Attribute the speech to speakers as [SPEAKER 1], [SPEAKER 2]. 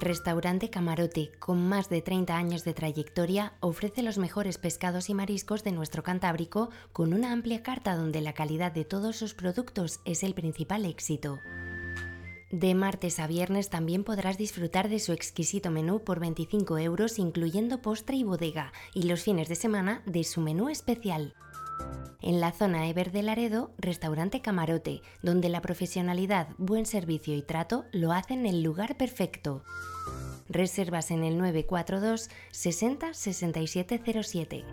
[SPEAKER 1] Restaurante Camarote, con más de 30 años de trayectoria, ofrece los mejores pescados y mariscos de nuestro Cantábrico con una amplia carta donde la calidad de todos sus productos es el principal éxito. De martes a viernes también podrás disfrutar de su exquisito menú por 25 euros incluyendo postre y bodega y los fines de semana de su menú especial. En la zona Ever de Laredo, restaurante Camarote, donde la profesionalidad, buen servicio y trato lo hacen el lugar perfecto. Reservas en el 942 60 6707.